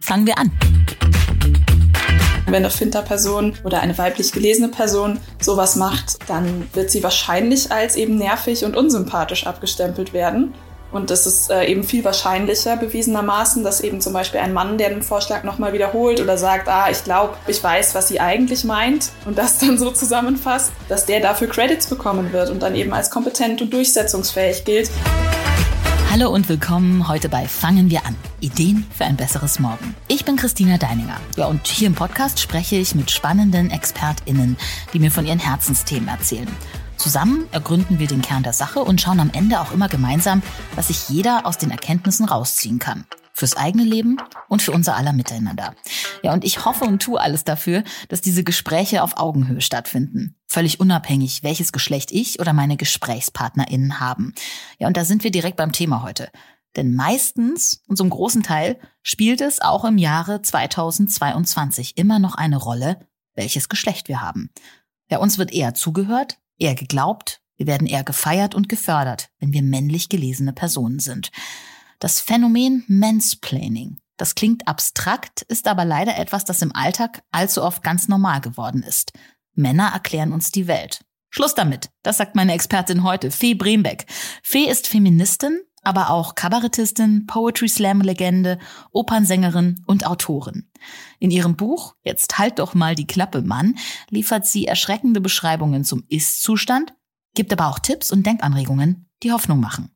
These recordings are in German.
Fangen wir an. Wenn eine Finter-Person oder eine weiblich gelesene Person sowas macht, dann wird sie wahrscheinlich als eben nervig und unsympathisch abgestempelt werden. Und es ist äh, eben viel wahrscheinlicher bewiesenermaßen, dass eben zum Beispiel ein Mann, der den Vorschlag nochmal wiederholt oder sagt, ah, ich glaube, ich weiß, was sie eigentlich meint und das dann so zusammenfasst, dass der dafür Credits bekommen wird und dann eben als kompetent und durchsetzungsfähig gilt. Hallo und willkommen heute bei Fangen wir an. Ideen für ein besseres Morgen. Ich bin Christina Deininger. Ja, und hier im Podcast spreche ich mit spannenden ExpertInnen, die mir von ihren Herzensthemen erzählen. Zusammen ergründen wir den Kern der Sache und schauen am Ende auch immer gemeinsam, was sich jeder aus den Erkenntnissen rausziehen kann fürs eigene Leben und für unser aller Miteinander. Ja, und ich hoffe und tue alles dafür, dass diese Gespräche auf Augenhöhe stattfinden. Völlig unabhängig, welches Geschlecht ich oder meine GesprächspartnerInnen haben. Ja, und da sind wir direkt beim Thema heute. Denn meistens und zum großen Teil spielt es auch im Jahre 2022 immer noch eine Rolle, welches Geschlecht wir haben. Ja, uns wird eher zugehört, eher geglaubt, wir werden eher gefeiert und gefördert, wenn wir männlich gelesene Personen sind. Das Phänomen Mansplaining. Das klingt abstrakt, ist aber leider etwas, das im Alltag allzu oft ganz normal geworden ist. Männer erklären uns die Welt. Schluss damit. Das sagt meine Expertin heute, Fee Brembeck. Fee ist Feministin, aber auch Kabarettistin, Poetry Slam Legende, Opernsängerin und Autorin. In ihrem Buch Jetzt halt doch mal die Klappe, Mann, liefert sie erschreckende Beschreibungen zum Ist-Zustand, gibt aber auch Tipps und Denkanregungen, die Hoffnung machen.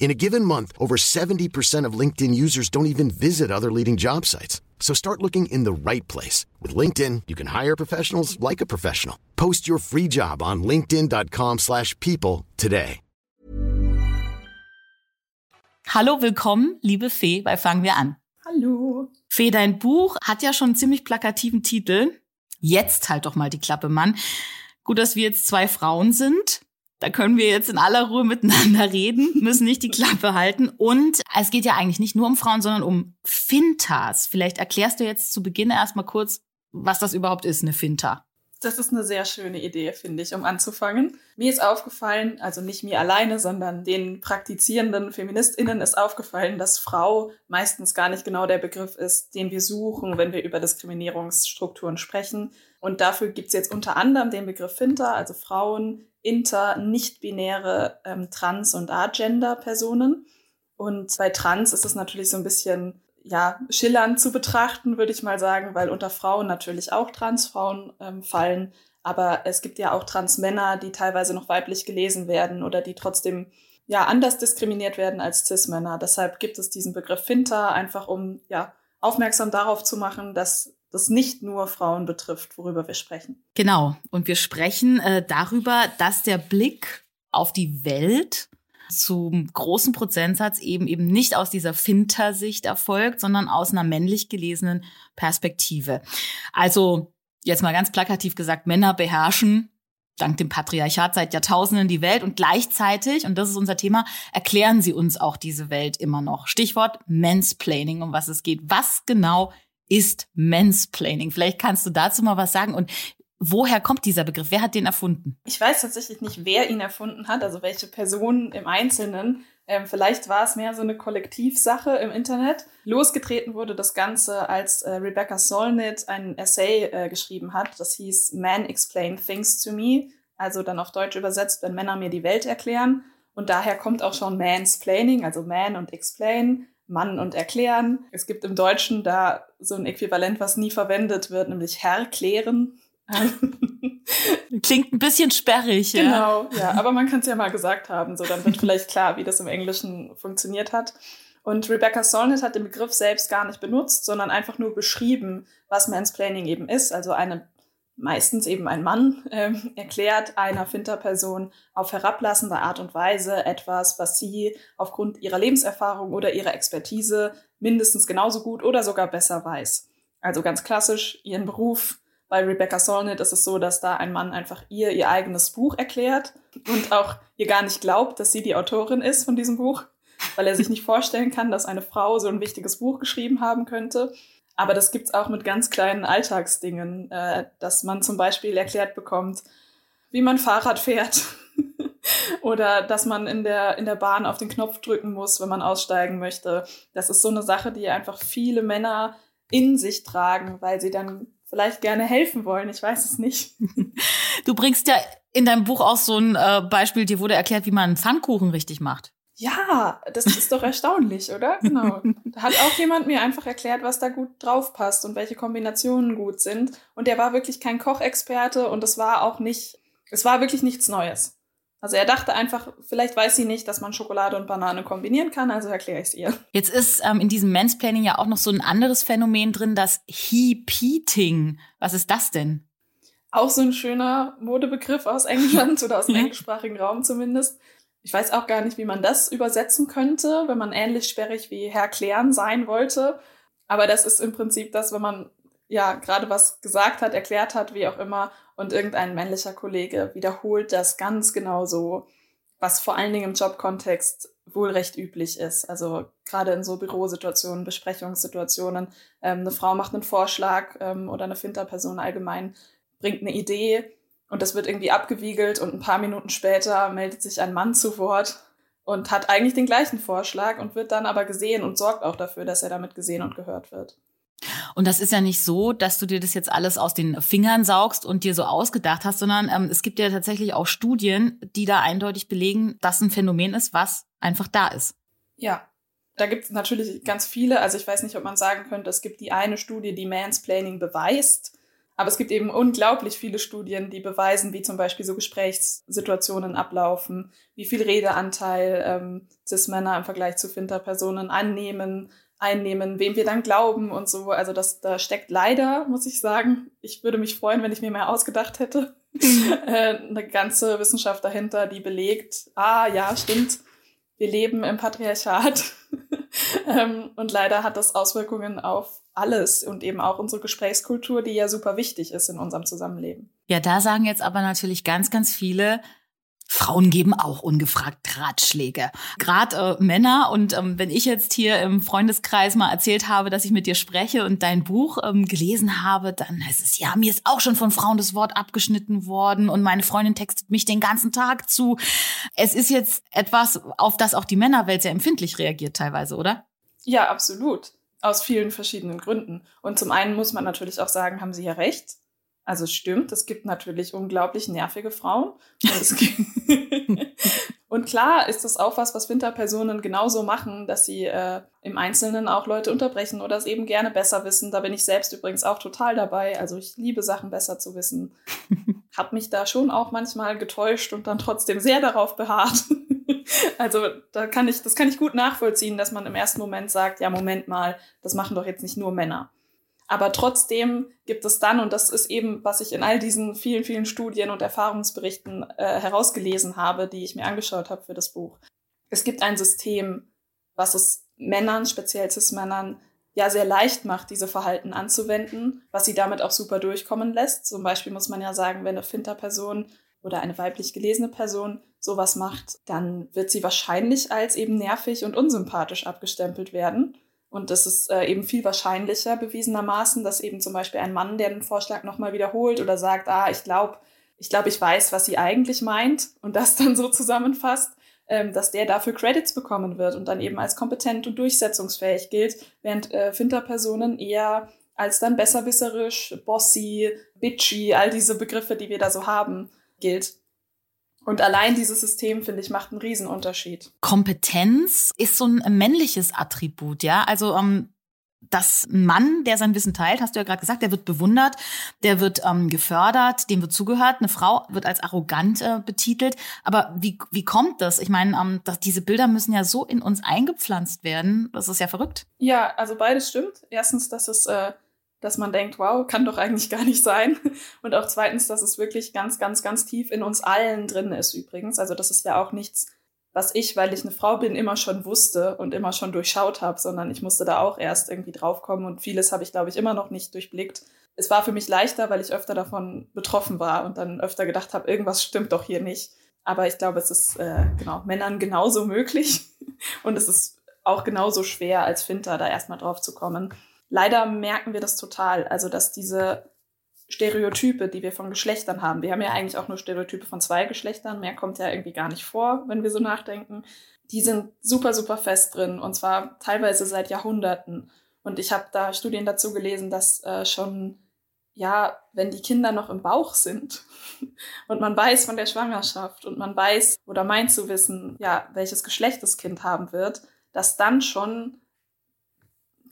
In a given month, over 70% of LinkedIn users don't even visit other leading job sites. So start looking in the right place. With LinkedIn, you can hire professionals like a professional. Post your free job on linkedin.com slash people today. Hallo, willkommen, liebe Fee, bei Fangen wir an. Hallo. Fee, dein Buch hat ja schon einen ziemlich plakativen Titel. Jetzt halt doch mal die Klappe, Mann. Gut, dass wir jetzt zwei Frauen sind. Da können wir jetzt in aller Ruhe miteinander reden, müssen nicht die Klappe halten. Und es geht ja eigentlich nicht nur um Frauen, sondern um Fintas. Vielleicht erklärst du jetzt zu Beginn erstmal kurz, was das überhaupt ist, eine Finta. Das ist eine sehr schöne Idee, finde ich, um anzufangen. Mir ist aufgefallen, also nicht mir alleine, sondern den praktizierenden FeministInnen ist aufgefallen, dass Frau meistens gar nicht genau der Begriff ist, den wir suchen, wenn wir über Diskriminierungsstrukturen sprechen. Und dafür gibt es jetzt unter anderem den Begriff Finta, also Frauen, inter, nicht-binäre ähm, Trans- und Agender-Personen. Und bei Trans ist es natürlich so ein bisschen ja, schillernd zu betrachten, würde ich mal sagen, weil unter Frauen natürlich auch Transfrauen ähm, fallen. Aber es gibt ja auch Transmänner, die teilweise noch weiblich gelesen werden oder die trotzdem ja anders diskriminiert werden als Cis-Männer. Deshalb gibt es diesen Begriff Finter, einfach um ja aufmerksam darauf zu machen, dass das nicht nur Frauen betrifft, worüber wir sprechen. Genau. Und wir sprechen äh, darüber, dass der Blick auf die Welt zum großen Prozentsatz eben eben nicht aus dieser Finter-Sicht erfolgt, sondern aus einer männlich gelesenen Perspektive. Also jetzt mal ganz plakativ gesagt, Männer beherrschen dank dem Patriarchat seit Jahrtausenden die Welt und gleichzeitig, und das ist unser Thema, erklären sie uns auch diese Welt immer noch. Stichwort Mansplaining, um was es geht. Was genau ist Mansplaining? Vielleicht kannst du dazu mal was sagen und Woher kommt dieser Begriff? Wer hat den erfunden? Ich weiß tatsächlich nicht, wer ihn erfunden hat, also welche Person im Einzelnen. Ähm, vielleicht war es mehr so eine Kollektivsache im Internet. Losgetreten wurde das Ganze, als äh, Rebecca Solnit ein Essay äh, geschrieben hat. Das hieß Men Explain Things to Me. Also dann auf Deutsch übersetzt, wenn Männer mir die Welt erklären. Und daher kommt auch schon Mansplaining, also Man und Explain. Mann und erklären. Es gibt im Deutschen da so ein Äquivalent, was nie verwendet wird, nämlich Herr klären. Klingt ein bisschen sperrig, ja. Genau, ja, aber man kann es ja mal gesagt haben, so dann wird vielleicht klar, wie das im Englischen funktioniert hat. Und Rebecca Solnit hat den Begriff selbst gar nicht benutzt, sondern einfach nur beschrieben, was Mansplaining eben ist. Also eine meistens eben ein Mann, äh, erklärt einer Finterperson auf herablassende Art und Weise etwas, was sie aufgrund ihrer Lebenserfahrung oder ihrer Expertise mindestens genauso gut oder sogar besser weiß. Also ganz klassisch ihren Beruf. Bei Rebecca Solnit ist es so, dass da ein Mann einfach ihr ihr eigenes Buch erklärt und auch ihr gar nicht glaubt, dass sie die Autorin ist von diesem Buch, weil er sich nicht vorstellen kann, dass eine Frau so ein wichtiges Buch geschrieben haben könnte. Aber das gibt's auch mit ganz kleinen Alltagsdingen, äh, dass man zum Beispiel erklärt bekommt, wie man Fahrrad fährt oder dass man in der, in der Bahn auf den Knopf drücken muss, wenn man aussteigen möchte. Das ist so eine Sache, die einfach viele Männer in sich tragen, weil sie dann vielleicht gerne helfen wollen. Ich weiß es nicht. Du bringst ja in deinem Buch auch so ein äh, Beispiel, dir wurde erklärt, wie man einen Pfannkuchen richtig macht. Ja, das ist doch erstaunlich, oder? Genau. Da hat auch jemand mir einfach erklärt, was da gut drauf passt und welche Kombinationen gut sind. Und der war wirklich kein Kochexperte und es war auch nicht, es war wirklich nichts Neues. Also er dachte einfach, vielleicht weiß sie nicht, dass man Schokolade und Banane kombinieren kann, also erkläre ich es ihr. Jetzt ist ähm, in diesem Mansplaining ja auch noch so ein anderes Phänomen drin, das Heap-Eating. Was ist das denn? Auch so ein schöner Modebegriff aus England oder aus dem englischsprachigen Raum zumindest. Ich weiß auch gar nicht, wie man das übersetzen könnte, wenn man ähnlich sperrig wie Herr Klären sein wollte. Aber das ist im Prinzip das, wenn man ja gerade was gesagt hat, erklärt hat, wie auch immer, und irgendein männlicher Kollege wiederholt das ganz genau so, was vor allen Dingen im Jobkontext wohl recht üblich ist. Also gerade in so Bürosituationen, Besprechungssituationen, ähm, eine Frau macht einen Vorschlag ähm, oder eine Finterperson allgemein bringt eine Idee und das wird irgendwie abgewiegelt und ein paar Minuten später meldet sich ein Mann zu Wort und hat eigentlich den gleichen Vorschlag und wird dann aber gesehen und sorgt auch dafür, dass er damit gesehen und gehört wird. Und das ist ja nicht so, dass du dir das jetzt alles aus den Fingern saugst und dir so ausgedacht hast, sondern ähm, es gibt ja tatsächlich auch Studien, die da eindeutig belegen, dass ein Phänomen ist, was einfach da ist. Ja, da gibt es natürlich ganz viele. Also ich weiß nicht, ob man sagen könnte, es gibt die eine Studie, die Mansplaining beweist. Aber es gibt eben unglaublich viele Studien, die beweisen, wie zum Beispiel so Gesprächssituationen ablaufen, wie viel Redeanteil ähm, Cis-Männer im Vergleich zu Finter-Personen annehmen, einnehmen, wem wir dann glauben und so. Also das, da steckt leider, muss ich sagen, ich würde mich freuen, wenn ich mir mehr ausgedacht hätte, äh, eine ganze Wissenschaft dahinter, die belegt, ah ja, stimmt, wir leben im Patriarchat. Ähm, und leider hat das Auswirkungen auf alles und eben auch unsere Gesprächskultur, die ja super wichtig ist in unserem Zusammenleben. Ja, da sagen jetzt aber natürlich ganz, ganz viele, Frauen geben auch ungefragt Ratschläge. Gerade äh, Männer. Und ähm, wenn ich jetzt hier im Freundeskreis mal erzählt habe, dass ich mit dir spreche und dein Buch ähm, gelesen habe, dann heißt es, ja, mir ist auch schon von Frauen das Wort abgeschnitten worden und meine Freundin textet mich den ganzen Tag zu. Es ist jetzt etwas, auf das auch die Männerwelt sehr empfindlich reagiert teilweise, oder? Ja, absolut. Aus vielen verschiedenen Gründen. Und zum einen muss man natürlich auch sagen, haben Sie ja recht. Also es stimmt, es gibt natürlich unglaublich nervige Frauen. Und, und klar ist das auch was, was Winterpersonen genauso machen, dass sie äh, im Einzelnen auch Leute unterbrechen oder es eben gerne besser wissen. Da bin ich selbst übrigens auch total dabei. Also ich liebe Sachen besser zu wissen. Hab mich da schon auch manchmal getäuscht und dann trotzdem sehr darauf beharrt. also da kann ich, das kann ich gut nachvollziehen, dass man im ersten Moment sagt, ja, Moment mal, das machen doch jetzt nicht nur Männer. Aber trotzdem gibt es dann, und das ist eben, was ich in all diesen vielen, vielen Studien und Erfahrungsberichten äh, herausgelesen habe, die ich mir angeschaut habe für das Buch. Es gibt ein System, was es Männern, speziell Cis-Männern, ja sehr leicht macht, diese Verhalten anzuwenden, was sie damit auch super durchkommen lässt. Zum Beispiel muss man ja sagen, wenn eine Finter-Person oder eine weiblich gelesene Person sowas macht, dann wird sie wahrscheinlich als eben nervig und unsympathisch abgestempelt werden. Und das ist äh, eben viel wahrscheinlicher bewiesenermaßen, dass eben zum Beispiel ein Mann, der den Vorschlag nochmal wiederholt oder sagt, ah, ich glaube, ich glaube, ich weiß, was sie eigentlich meint und das dann so zusammenfasst, ähm, dass der dafür Credits bekommen wird und dann eben als kompetent und durchsetzungsfähig gilt, während äh, Finterpersonen eher als dann besserwisserisch, bossy, bitchy, all diese Begriffe, die wir da so haben, gilt. Und allein dieses System, finde ich, macht einen Riesenunterschied. Kompetenz ist so ein männliches Attribut, ja. Also ähm, das Mann, der sein Wissen teilt, hast du ja gerade gesagt, der wird bewundert, der wird ähm, gefördert, dem wird zugehört. Eine Frau wird als arrogant äh, betitelt. Aber wie, wie kommt das? Ich meine, ähm, dass diese Bilder müssen ja so in uns eingepflanzt werden. Das ist ja verrückt. Ja, also beides stimmt. Erstens, dass es äh, dass man denkt, wow, kann doch eigentlich gar nicht sein. Und auch zweitens, dass es wirklich ganz, ganz, ganz tief in uns allen drin ist übrigens. Also das ist ja auch nichts, was ich, weil ich eine Frau bin, immer schon wusste und immer schon durchschaut habe, sondern ich musste da auch erst irgendwie draufkommen und vieles habe ich, glaube ich, immer noch nicht durchblickt. Es war für mich leichter, weil ich öfter davon betroffen war und dann öfter gedacht habe, irgendwas stimmt doch hier nicht. Aber ich glaube, es ist äh, genau Männern genauso möglich und es ist auch genauso schwer als Finter da erstmal drauf zu kommen. Leider merken wir das total, also dass diese Stereotype, die wir von Geschlechtern haben. Wir haben ja eigentlich auch nur Stereotype von zwei Geschlechtern. Mehr kommt ja irgendwie gar nicht vor, wenn wir so nachdenken. Die sind super, super fest drin und zwar teilweise seit Jahrhunderten. Und ich habe da Studien dazu gelesen, dass äh, schon, ja, wenn die Kinder noch im Bauch sind und man weiß von der Schwangerschaft und man weiß oder meint zu wissen, ja, welches Geschlecht das Kind haben wird, dass dann schon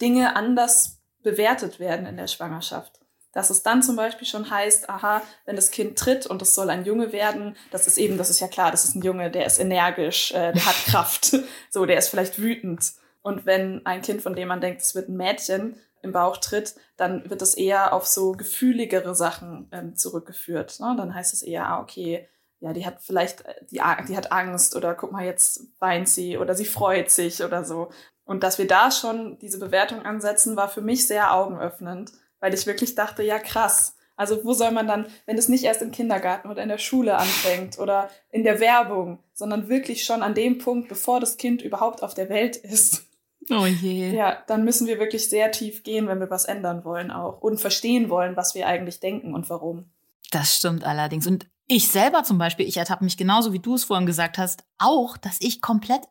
Dinge anders bewertet werden in der Schwangerschaft dass es dann zum Beispiel schon heißt, aha, wenn das Kind tritt und es soll ein Junge werden, das ist eben, das ist ja klar, das ist ein Junge, der ist energisch, äh, der hat Kraft, so, der ist vielleicht wütend. Und wenn ein Kind, von dem man denkt, es wird ein Mädchen, im Bauch tritt, dann wird es eher auf so gefühligere Sachen ähm, zurückgeführt. Ne? Dann heißt es eher, ah, okay, ja, die hat vielleicht, äh, die, die hat Angst oder guck mal, jetzt weint sie oder sie freut sich oder so. Und dass wir da schon diese Bewertung ansetzen, war für mich sehr augenöffnend weil ich wirklich dachte, ja krass. Also wo soll man dann, wenn es nicht erst im Kindergarten oder in der Schule anfängt oder in der Werbung, sondern wirklich schon an dem Punkt, bevor das Kind überhaupt auf der Welt ist. Oh je. Ja, dann müssen wir wirklich sehr tief gehen, wenn wir was ändern wollen auch und verstehen wollen, was wir eigentlich denken und warum. Das stimmt allerdings. Und ich selber zum Beispiel, ich ertappe mich genauso, wie du es vorhin gesagt hast, auch, dass ich komplett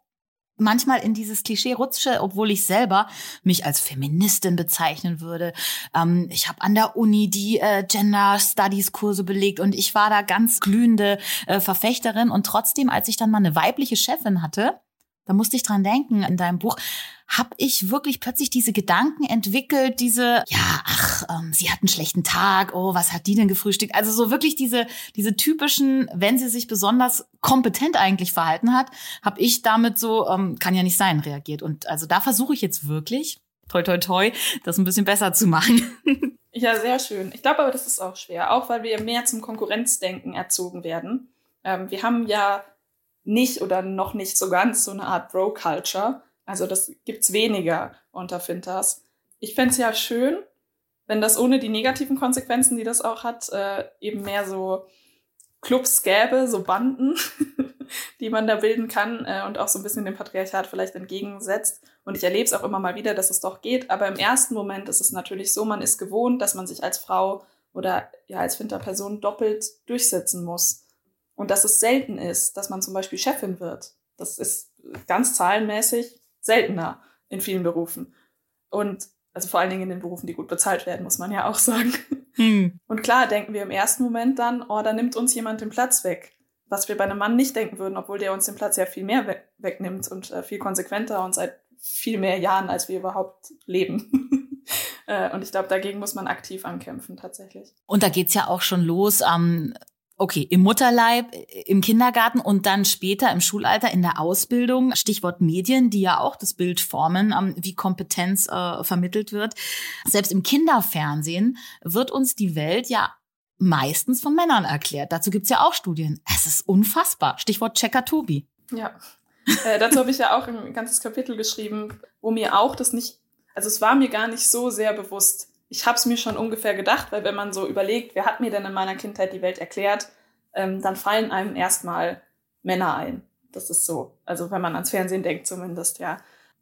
manchmal in dieses Klischee rutsche, obwohl ich selber mich als Feministin bezeichnen würde. Ähm, ich habe an der Uni die äh, Gender Studies Kurse belegt und ich war da ganz glühende äh, Verfechterin und trotzdem, als ich dann mal eine weibliche Chefin hatte, da musste ich dran denken in deinem Buch, habe ich wirklich plötzlich diese Gedanken entwickelt, diese, ja, ach, ähm, sie hat einen schlechten Tag, oh, was hat die denn gefrühstückt? Also so wirklich diese, diese typischen, wenn sie sich besonders kompetent eigentlich verhalten hat, habe ich damit so, ähm, kann ja nicht sein, reagiert. Und also da versuche ich jetzt wirklich, toi, toi, toi, das ein bisschen besser zu machen. ja, sehr schön. Ich glaube aber, das ist auch schwer, auch weil wir mehr zum Konkurrenzdenken erzogen werden. Ähm, wir haben ja nicht oder noch nicht so ganz so eine Art Bro-Culture. Also das gibt's weniger unter Finters. Ich fände ja schön, wenn das ohne die negativen Konsequenzen, die das auch hat, äh, eben mehr so Clubs gäbe, so Banden, die man da bilden kann äh, und auch so ein bisschen dem Patriarchat vielleicht entgegensetzt. Und ich erlebe es auch immer mal wieder, dass es doch geht. Aber im ersten Moment ist es natürlich so, man ist gewohnt, dass man sich als Frau oder ja als Finterperson doppelt durchsetzen muss. Und dass es selten ist, dass man zum Beispiel Chefin wird. Das ist ganz zahlenmäßig seltener in vielen Berufen. Und also vor allen Dingen in den Berufen, die gut bezahlt werden, muss man ja auch sagen. Hm. Und klar denken wir im ersten Moment dann, oh, da nimmt uns jemand den Platz weg. Was wir bei einem Mann nicht denken würden, obwohl der uns den Platz ja viel mehr we wegnimmt und äh, viel konsequenter und seit viel mehr Jahren, als wir überhaupt leben. äh, und ich glaube, dagegen muss man aktiv ankämpfen, tatsächlich. Und da geht's ja auch schon los. Ähm Okay, im Mutterleib, im Kindergarten und dann später im Schulalter in der Ausbildung. Stichwort Medien, die ja auch das Bild formen, ähm, wie Kompetenz äh, vermittelt wird. Selbst im Kinderfernsehen wird uns die Welt ja meistens von Männern erklärt. Dazu gibt's ja auch Studien. Es ist unfassbar. Stichwort Checker Tobi. Ja, äh, dazu habe ich ja auch ein ganzes Kapitel geschrieben, wo mir auch das nicht, also es war mir gar nicht so sehr bewusst, ich habe es mir schon ungefähr gedacht, weil wenn man so überlegt, wer hat mir denn in meiner Kindheit die Welt erklärt, ähm, dann fallen einem erstmal Männer ein. Das ist so. Also wenn man ans Fernsehen denkt zumindest, ja.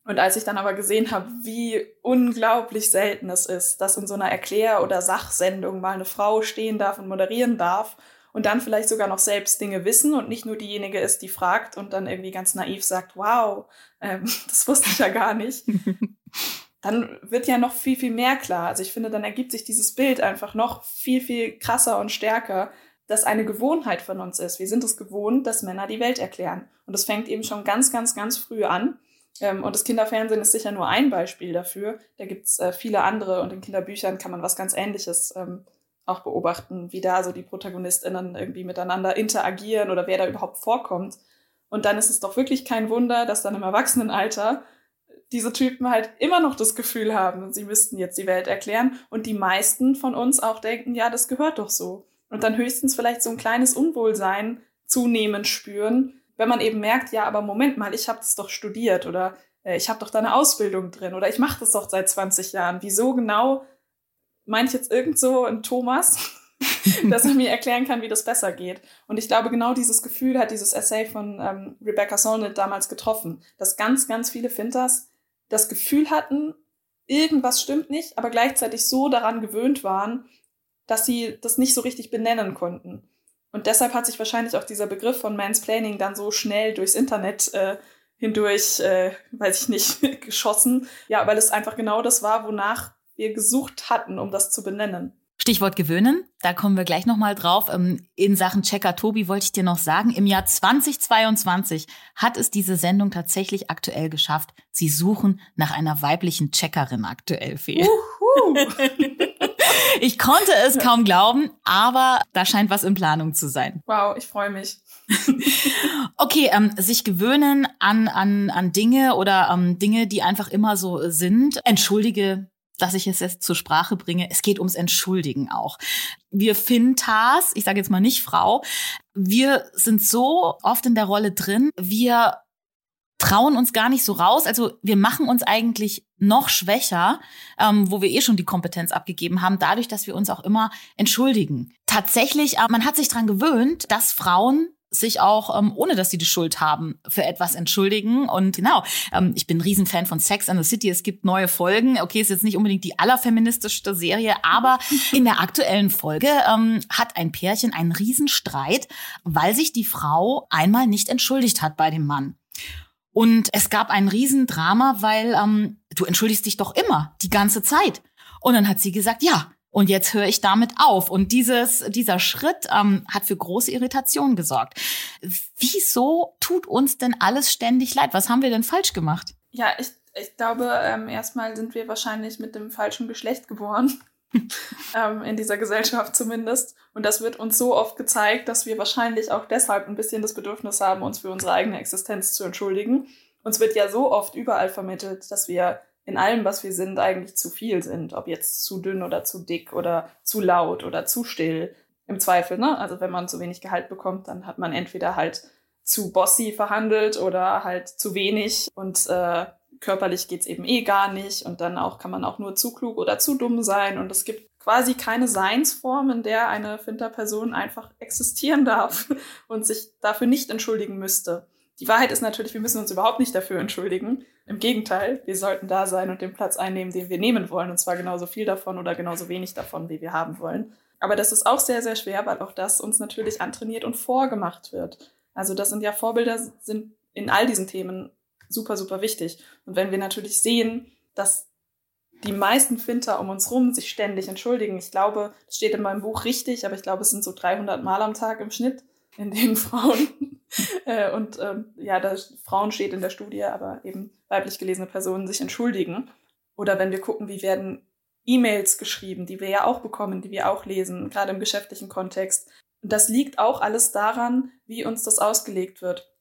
Und als ich dann aber gesehen habe, wie unglaublich selten es ist, dass in so einer Erklär- oder Sachsendung mal eine Frau stehen darf und moderieren darf und dann vielleicht sogar noch selbst Dinge wissen und nicht nur diejenige ist, die fragt und dann irgendwie ganz naiv sagt, wow, ähm, das wusste ich ja gar nicht. dann wird ja noch viel, viel mehr klar. Also ich finde, dann ergibt sich dieses Bild einfach noch viel, viel krasser und stärker, dass eine Gewohnheit von uns ist. Wir sind es gewohnt, dass Männer die Welt erklären. Und das fängt eben schon ganz, ganz, ganz früh an. Ähm, und das Kinderfernsehen ist sicher nur ein Beispiel dafür. Da gibt's äh, viele andere und in Kinderbüchern kann man was ganz Ähnliches ähm, auch beobachten, wie da so die ProtagonistInnen irgendwie miteinander interagieren oder wer da überhaupt vorkommt. Und dann ist es doch wirklich kein Wunder, dass dann im Erwachsenenalter diese Typen halt immer noch das Gefühl haben, sie müssten jetzt die Welt erklären und die meisten von uns auch denken, ja, das gehört doch so. Und dann höchstens vielleicht so ein kleines Unwohlsein zunehmend spüren, wenn man eben merkt, ja, aber Moment mal, ich habe das doch studiert oder äh, ich habe doch da eine Ausbildung drin oder ich mache das doch seit 20 Jahren. Wieso genau meine ich jetzt irgend so ein Thomas, dass er mir erklären kann, wie das besser geht. Und ich glaube, genau dieses Gefühl hat dieses Essay von ähm, Rebecca Solnit damals getroffen, dass ganz, ganz viele Finters das Gefühl hatten, irgendwas stimmt nicht, aber gleichzeitig so daran gewöhnt waren, dass sie das nicht so richtig benennen konnten. Und deshalb hat sich wahrscheinlich auch dieser Begriff von Mansplaining dann so schnell durchs Internet äh, hindurch, äh, weiß ich nicht, geschossen. Ja, weil es einfach genau das war, wonach wir gesucht hatten, um das zu benennen. Stichwort gewöhnen, da kommen wir gleich nochmal drauf. Ähm, in Sachen Checker Tobi wollte ich dir noch sagen, im Jahr 2022 hat es diese Sendung tatsächlich aktuell geschafft. Sie suchen nach einer weiblichen Checkerin aktuell, Fee. ich konnte es kaum glauben, aber da scheint was in Planung zu sein. Wow, ich freue mich. okay, ähm, sich gewöhnen an, an, an Dinge oder ähm, Dinge, die einfach immer so sind. Entschuldige dass ich es jetzt zur Sprache bringe. Es geht ums Entschuldigen auch. Wir Fintas, ich sage jetzt mal nicht Frau, wir sind so oft in der Rolle drin, wir trauen uns gar nicht so raus. Also wir machen uns eigentlich noch schwächer, ähm, wo wir eh schon die Kompetenz abgegeben haben, dadurch, dass wir uns auch immer entschuldigen. Tatsächlich, äh, man hat sich dran gewöhnt, dass Frauen sich auch, ähm, ohne dass sie die Schuld haben, für etwas entschuldigen. Und genau, ähm, ich bin ein Riesenfan von Sex and the City. Es gibt neue Folgen. Okay, ist jetzt nicht unbedingt die allerfeministischste Serie, aber in der aktuellen Folge ähm, hat ein Pärchen einen Riesenstreit, weil sich die Frau einmal nicht entschuldigt hat bei dem Mann. Und es gab ein Riesendrama, weil ähm, du entschuldigst dich doch immer, die ganze Zeit. Und dann hat sie gesagt, ja, und jetzt höre ich damit auf. Und dieses, dieser Schritt ähm, hat für große Irritation gesorgt. Wieso tut uns denn alles ständig leid? Was haben wir denn falsch gemacht? Ja, ich, ich glaube, ähm, erstmal sind wir wahrscheinlich mit dem falschen Geschlecht geboren. ähm, in dieser Gesellschaft zumindest. Und das wird uns so oft gezeigt, dass wir wahrscheinlich auch deshalb ein bisschen das Bedürfnis haben, uns für unsere eigene Existenz zu entschuldigen. Uns wird ja so oft überall vermittelt, dass wir in allem, was wir sind, eigentlich zu viel sind. Ob jetzt zu dünn oder zu dick oder zu laut oder zu still. Im Zweifel, ne? Also wenn man zu wenig Gehalt bekommt, dann hat man entweder halt zu bossy verhandelt oder halt zu wenig und äh, körperlich geht's eben eh gar nicht und dann auch kann man auch nur zu klug oder zu dumm sein und es gibt quasi keine Seinsform, in der eine Finter-Person einfach existieren darf und sich dafür nicht entschuldigen müsste. Die Wahrheit ist natürlich, wir müssen uns überhaupt nicht dafür entschuldigen. Im Gegenteil, wir sollten da sein und den Platz einnehmen, den wir nehmen wollen. Und zwar genauso viel davon oder genauso wenig davon, wie wir haben wollen. Aber das ist auch sehr, sehr schwer, weil auch das uns natürlich antrainiert und vorgemacht wird. Also das sind ja Vorbilder, sind in all diesen Themen super, super wichtig. Und wenn wir natürlich sehen, dass die meisten Finter um uns rum sich ständig entschuldigen, ich glaube, das steht in meinem Buch richtig, aber ich glaube, es sind so 300 Mal am Tag im Schnitt, in denen Frauen äh, und ähm, ja, da Frauen steht in der Studie, aber eben weiblich gelesene Personen sich entschuldigen. Oder wenn wir gucken, wie werden E-Mails geschrieben, die wir ja auch bekommen, die wir auch lesen, gerade im geschäftlichen Kontext. Und das liegt auch alles daran, wie uns das ausgelegt wird.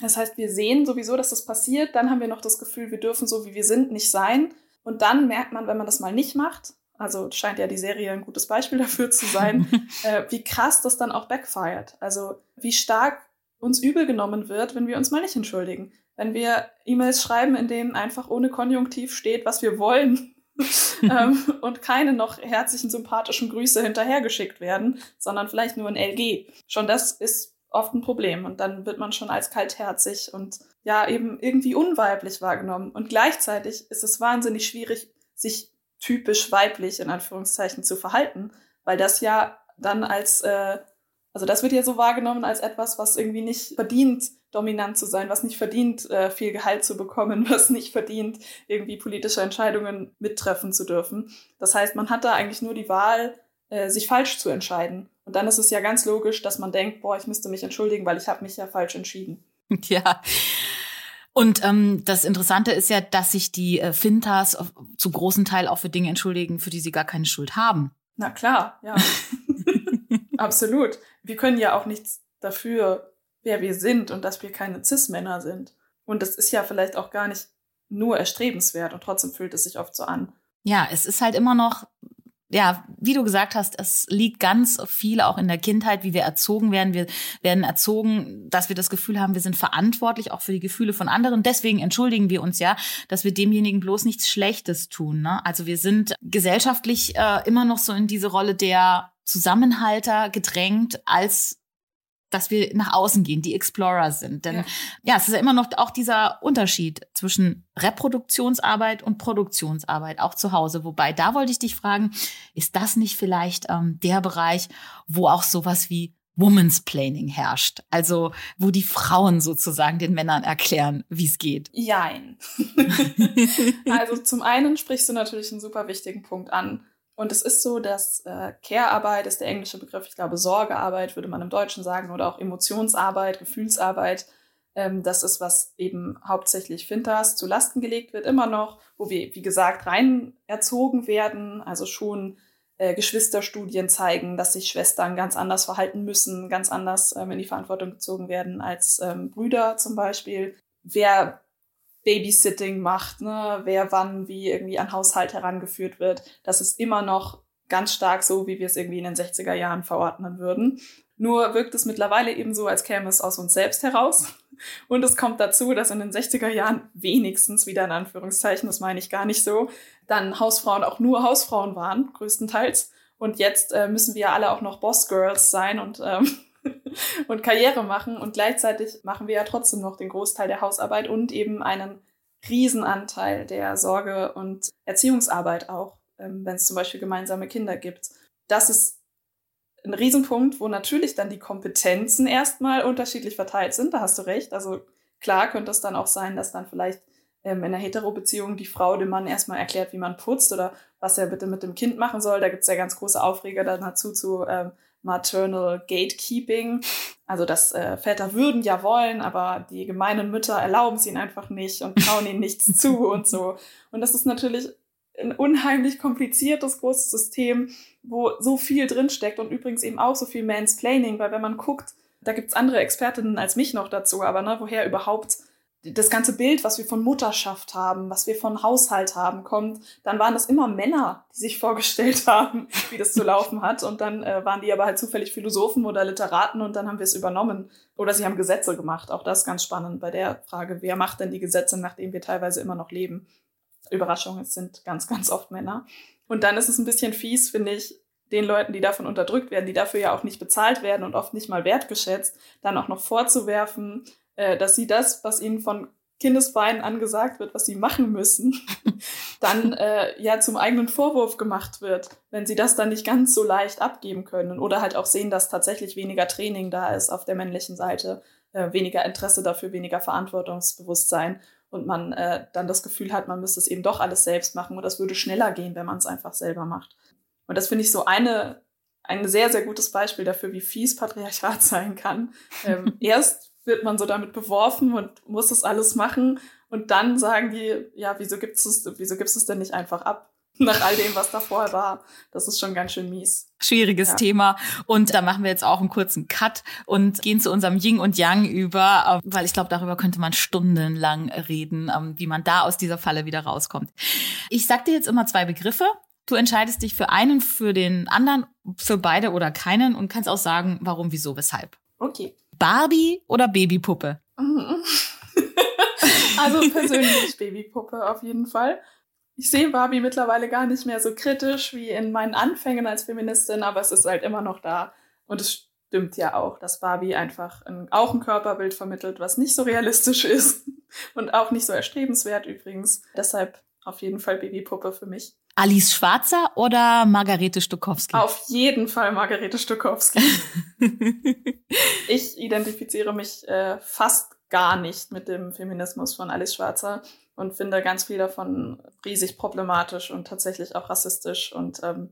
Das heißt, wir sehen sowieso, dass das passiert, dann haben wir noch das Gefühl, wir dürfen so, wie wir sind, nicht sein. Und dann merkt man, wenn man das mal nicht macht, also scheint ja die Serie ein gutes Beispiel dafür zu sein, äh, wie krass das dann auch backfired. Also wie stark uns übel genommen wird, wenn wir uns mal nicht entschuldigen. Wenn wir E-Mails schreiben, in denen einfach ohne Konjunktiv steht, was wir wollen ähm, und keine noch herzlichen, sympathischen Grüße hinterhergeschickt werden, sondern vielleicht nur ein LG. Schon das ist oft ein Problem und dann wird man schon als kaltherzig und ja eben irgendwie unweiblich wahrgenommen. Und gleichzeitig ist es wahnsinnig schwierig, sich typisch weiblich in Anführungszeichen zu verhalten, weil das ja dann als äh, also das wird ja so wahrgenommen als etwas, was irgendwie nicht verdient, dominant zu sein, was nicht verdient, äh, viel Gehalt zu bekommen, was nicht verdient, irgendwie politische Entscheidungen mittreffen zu dürfen. Das heißt, man hat da eigentlich nur die Wahl, äh, sich falsch zu entscheiden. Und dann ist es ja ganz logisch, dass man denkt, boah, ich müsste mich entschuldigen, weil ich habe mich ja falsch entschieden. Ja. Und ähm, das Interessante ist ja, dass sich die äh, Fintas zu großen Teil auch für Dinge entschuldigen, für die sie gar keine Schuld haben. Na klar, ja. Absolut. Wir können ja auch nichts dafür, wer wir sind und dass wir keine Cis-Männer sind. Und das ist ja vielleicht auch gar nicht nur erstrebenswert und trotzdem fühlt es sich oft so an. Ja, es ist halt immer noch ja, wie du gesagt hast, es liegt ganz viel auch in der Kindheit, wie wir erzogen werden. Wir werden erzogen, dass wir das Gefühl haben, wir sind verantwortlich auch für die Gefühle von anderen. Deswegen entschuldigen wir uns ja, dass wir demjenigen bloß nichts Schlechtes tun. Ne? Also wir sind gesellschaftlich äh, immer noch so in diese Rolle der Zusammenhalter gedrängt, als dass wir nach außen gehen, die Explorer sind. Denn ja. ja, es ist ja immer noch auch dieser Unterschied zwischen Reproduktionsarbeit und Produktionsarbeit, auch zu Hause. Wobei, da wollte ich dich fragen, ist das nicht vielleicht ähm, der Bereich, wo auch sowas wie Woman's Planning herrscht? Also, wo die Frauen sozusagen den Männern erklären, wie es geht. Jein. also, zum einen sprichst du natürlich einen super wichtigen Punkt an. Und es ist so, dass äh, Care-Arbeit ist der englische Begriff, ich glaube Sorgearbeit würde man im Deutschen sagen, oder auch Emotionsarbeit, Gefühlsarbeit. Ähm, das ist, was eben hauptsächlich Fintas zu Lasten gelegt wird, immer noch, wo wir, wie gesagt, rein erzogen werden, also schon äh, Geschwisterstudien zeigen, dass sich Schwestern ganz anders verhalten müssen, ganz anders ähm, in die Verantwortung gezogen werden als ähm, Brüder zum Beispiel. Wer Babysitting macht, ne, wer wann wie irgendwie an Haushalt herangeführt wird. Das ist immer noch ganz stark so, wie wir es irgendwie in den 60er Jahren verordnen würden. Nur wirkt es mittlerweile eben so, als käme es aus uns selbst heraus. Und es kommt dazu, dass in den 60er Jahren wenigstens, wieder in Anführungszeichen, das meine ich gar nicht so, dann Hausfrauen auch nur Hausfrauen waren, größtenteils. Und jetzt äh, müssen wir alle auch noch Boss-Girls sein und ähm, und Karriere machen. Und gleichzeitig machen wir ja trotzdem noch den Großteil der Hausarbeit und eben einen Riesenanteil der Sorge- und Erziehungsarbeit auch, ähm, wenn es zum Beispiel gemeinsame Kinder gibt. Das ist ein Riesenpunkt, wo natürlich dann die Kompetenzen erstmal unterschiedlich verteilt sind. Da hast du recht. Also klar könnte es dann auch sein, dass dann vielleicht ähm, in einer Hetero-Beziehung die Frau dem Mann erstmal erklärt, wie man putzt oder was er bitte mit dem Kind machen soll. Da gibt es ja ganz große Aufreger dann dazu zu ähm, Maternal Gatekeeping. Also dass äh, Väter würden ja wollen, aber die gemeinen Mütter erlauben es ihnen einfach nicht und trauen ihnen nichts zu und so. Und das ist natürlich ein unheimlich kompliziertes, großes System, wo so viel drinsteckt und übrigens eben auch so viel Mansplaining, weil wenn man guckt, da gibt's andere Expertinnen als mich noch dazu, aber ne, woher überhaupt das ganze Bild, was wir von Mutterschaft haben, was wir von Haushalt haben, kommt, dann waren das immer Männer, die sich vorgestellt haben, wie das zu laufen hat. Und dann äh, waren die aber halt zufällig Philosophen oder Literaten und dann haben wir es übernommen. Oder sie haben Gesetze gemacht. Auch das ist ganz spannend bei der Frage, wer macht denn die Gesetze, nachdem wir teilweise immer noch leben? Überraschung, es sind ganz, ganz oft Männer. Und dann ist es ein bisschen fies, finde ich, den Leuten, die davon unterdrückt werden, die dafür ja auch nicht bezahlt werden und oft nicht mal wertgeschätzt, dann auch noch vorzuwerfen, dass sie das, was ihnen von Kindesbeinen angesagt wird, was sie machen müssen, dann äh, ja zum eigenen Vorwurf gemacht wird, wenn sie das dann nicht ganz so leicht abgeben können oder halt auch sehen, dass tatsächlich weniger Training da ist auf der männlichen Seite, äh, weniger Interesse dafür, weniger Verantwortungsbewusstsein und man äh, dann das Gefühl hat, man müsste es eben doch alles selbst machen und das würde schneller gehen, wenn man es einfach selber macht. Und das finde ich so eine ein sehr, sehr gutes Beispiel dafür, wie fies Patriarchat sein kann. Ähm, erst wird man so damit beworfen und muss das alles machen. Und dann sagen die, ja, wieso gibt's es, wieso gibst du es denn nicht einfach ab? Nach all dem, was da vorher war. Das ist schon ganz schön mies. Schwieriges ja. Thema. Und da machen wir jetzt auch einen kurzen Cut und gehen zu unserem Yin und Yang über, weil ich glaube, darüber könnte man stundenlang reden, ähm, wie man da aus dieser Falle wieder rauskommt. Ich sag dir jetzt immer zwei Begriffe. Du entscheidest dich für einen, für den anderen, für beide oder keinen und kannst auch sagen, warum, wieso, weshalb. Okay. Barbie oder Babypuppe? also persönlich Babypuppe auf jeden Fall. Ich sehe Barbie mittlerweile gar nicht mehr so kritisch wie in meinen Anfängen als Feministin, aber es ist halt immer noch da. Und es stimmt ja auch, dass Barbie einfach ein, auch ein Körperbild vermittelt, was nicht so realistisch ist und auch nicht so erstrebenswert übrigens. Deshalb auf jeden Fall Babypuppe für mich. Alice Schwarzer oder Margarete Stokowski? Auf jeden Fall Margarete Stokowski. ich identifiziere mich äh, fast gar nicht mit dem Feminismus von Alice Schwarzer und finde ganz viel davon riesig problematisch und tatsächlich auch rassistisch und, ähm,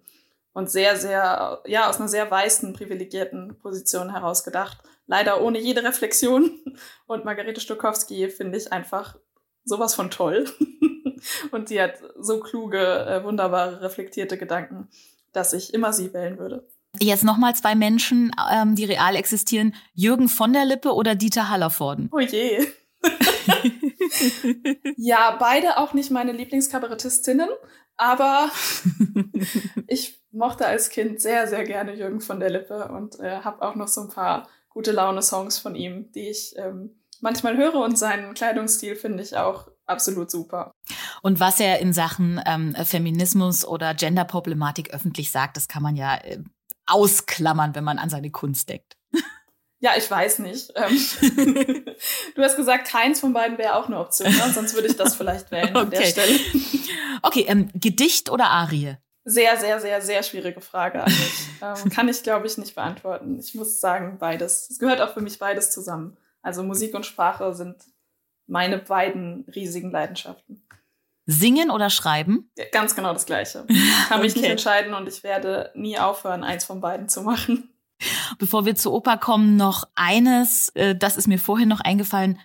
und sehr, sehr, ja, aus einer sehr weißen, privilegierten Position heraus gedacht. Leider ohne jede Reflexion. Und Margarete Stokowski finde ich einfach sowas von toll. Und sie hat so kluge, äh, wunderbare, reflektierte Gedanken, dass ich immer sie wählen würde. Jetzt nochmal zwei Menschen, ähm, die real existieren. Jürgen von der Lippe oder Dieter Hallervorden? Oh je. ja, beide auch nicht meine Lieblingskabarettistinnen, aber ich mochte als Kind sehr, sehr gerne Jürgen von der Lippe und äh, habe auch noch so ein paar gute Laune-Songs von ihm, die ich ähm, manchmal höre und seinen Kleidungsstil finde ich auch absolut super. Und was er in Sachen ähm, Feminismus oder Genderproblematik öffentlich sagt, das kann man ja äh, ausklammern, wenn man an seine Kunst denkt. Ja, ich weiß nicht. Ähm, du hast gesagt, keins von beiden wäre auch eine Option, ne? sonst würde ich das vielleicht wählen okay. an der Stelle. Okay, ähm, Gedicht oder Arie? Sehr, sehr, sehr, sehr schwierige Frage ähm, kann ich, glaube ich, nicht beantworten. Ich muss sagen, beides. Es gehört auch für mich beides zusammen. Also Musik und Sprache sind meine beiden riesigen Leidenschaften. Singen oder schreiben? Ja, ganz genau das Gleiche. Ich kann mich okay. nicht entscheiden und ich werde nie aufhören, eins von beiden zu machen. Bevor wir zur Oper kommen, noch eines, äh, das ist mir vorhin noch eingefallen.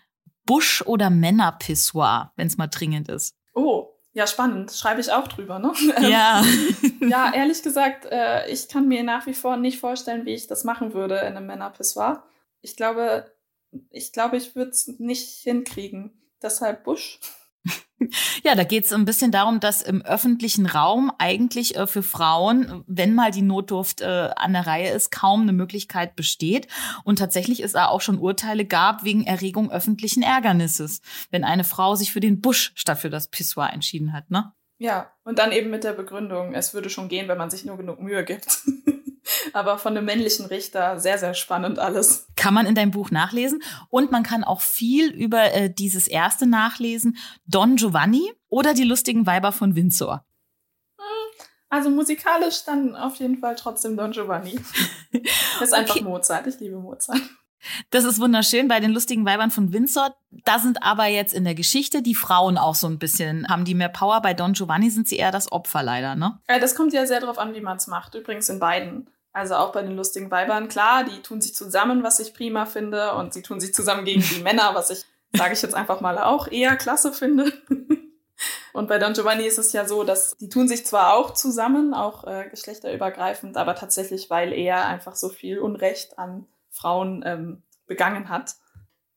Busch oder Männerpissoir, wenn es mal dringend ist. Oh, ja, spannend. Schreibe ich auch drüber, ne? Ja. ja, ehrlich gesagt, äh, ich kann mir nach wie vor nicht vorstellen, wie ich das machen würde in einem Männerpissoir. Ich glaube, ich glaube, ich würde es nicht hinkriegen. Deshalb Busch. Ja, da geht es ein bisschen darum, dass im öffentlichen Raum eigentlich äh, für Frauen, wenn mal die Notdurft äh, an der Reihe ist, kaum eine Möglichkeit besteht. Und tatsächlich es da auch schon Urteile gab wegen Erregung öffentlichen Ärgernisses, wenn eine Frau sich für den Busch statt für das Pissoir entschieden hat, ne? Ja, und dann eben mit der Begründung, es würde schon gehen, wenn man sich nur genug Mühe gibt. aber von einem männlichen Richter sehr, sehr spannend alles. Kann man in deinem Buch nachlesen. Und man kann auch viel über äh, dieses erste nachlesen, Don Giovanni oder die lustigen Weiber von Windsor. Hm, also musikalisch dann auf jeden Fall trotzdem Don Giovanni. Das ist einfach okay. Mozart. Ich liebe Mozart. Das ist wunderschön bei den lustigen Weibern von Windsor. Da sind aber jetzt in der Geschichte die Frauen auch so ein bisschen, haben die mehr Power. Bei Don Giovanni sind sie eher das Opfer leider, ne? Das kommt ja sehr darauf an, wie man es macht. Übrigens in beiden. Also auch bei den lustigen Weibern, klar, die tun sich zusammen, was ich prima finde, und sie tun sich zusammen gegen die Männer, was ich, sage ich jetzt einfach mal, auch eher klasse finde. und bei Don Giovanni ist es ja so, dass die tun sich zwar auch zusammen, auch äh, geschlechterübergreifend, aber tatsächlich, weil er einfach so viel Unrecht an Frauen ähm, begangen hat.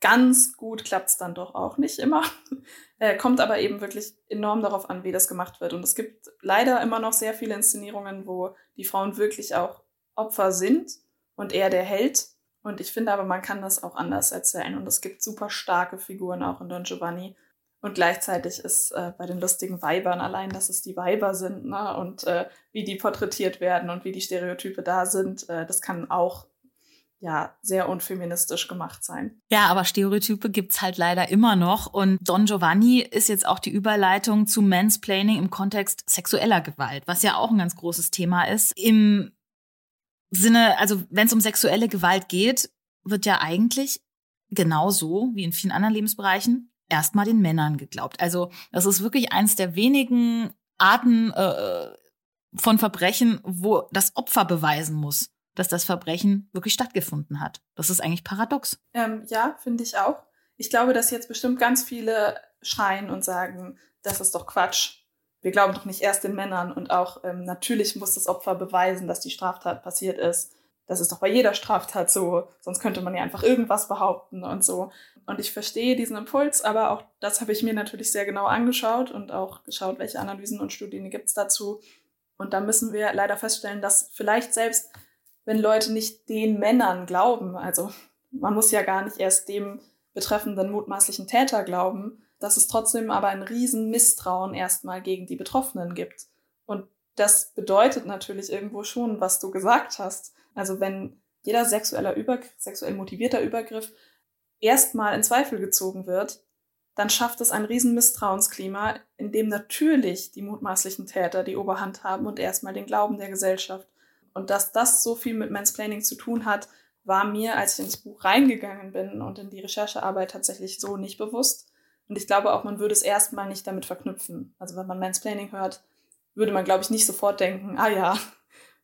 Ganz gut klappt es dann doch auch nicht immer. äh, kommt aber eben wirklich enorm darauf an, wie das gemacht wird. Und es gibt leider immer noch sehr viele Inszenierungen, wo die Frauen wirklich auch Opfer sind und er der Held. Und ich finde aber, man kann das auch anders erzählen. Und es gibt super starke Figuren auch in Don Giovanni. Und gleichzeitig ist äh, bei den lustigen Weibern allein, dass es die Weiber sind ne? und äh, wie die porträtiert werden und wie die Stereotype da sind, äh, das kann auch ja sehr unfeministisch gemacht sein. Ja, aber Stereotype gibt's halt leider immer noch. Und Don Giovanni ist jetzt auch die Überleitung zu Mansplaining im Kontext sexueller Gewalt, was ja auch ein ganz großes Thema ist. Im Sinne, also wenn es um sexuelle Gewalt geht, wird ja eigentlich genauso wie in vielen anderen Lebensbereichen erstmal den Männern geglaubt. Also das ist wirklich eines der wenigen Arten äh, von Verbrechen, wo das Opfer beweisen muss, dass das Verbrechen wirklich stattgefunden hat. Das ist eigentlich paradox. Ähm, ja, finde ich auch. Ich glaube, dass jetzt bestimmt ganz viele schreien und sagen, das ist doch Quatsch wir glauben doch nicht erst den Männern und auch ähm, natürlich muss das Opfer beweisen, dass die Straftat passiert ist. Das ist doch bei jeder Straftat so, sonst könnte man ja einfach irgendwas behaupten und so. Und ich verstehe diesen Impuls, aber auch das habe ich mir natürlich sehr genau angeschaut und auch geschaut, welche Analysen und Studien gibt es dazu. Und da müssen wir leider feststellen, dass vielleicht selbst, wenn Leute nicht den Männern glauben, also man muss ja gar nicht erst dem betreffenden mutmaßlichen Täter glauben, dass es trotzdem aber ein riesen Misstrauen erstmal gegen die Betroffenen gibt. Und das bedeutet natürlich irgendwo schon, was du gesagt hast. Also wenn jeder sexueller Übergriff, sexuell motivierter Übergriff erstmal in Zweifel gezogen wird, dann schafft es ein riesen Misstrauensklima, in dem natürlich die mutmaßlichen Täter die Oberhand haben und erstmal den Glauben der Gesellschaft. Und dass das so viel mit Mansplaining zu tun hat, war mir, als ich ins Buch reingegangen bin und in die Recherchearbeit tatsächlich so nicht bewusst. Und ich glaube auch, man würde es erstmal nicht damit verknüpfen. Also wenn man Mansplaining hört, würde man, glaube ich, nicht sofort denken, ah ja.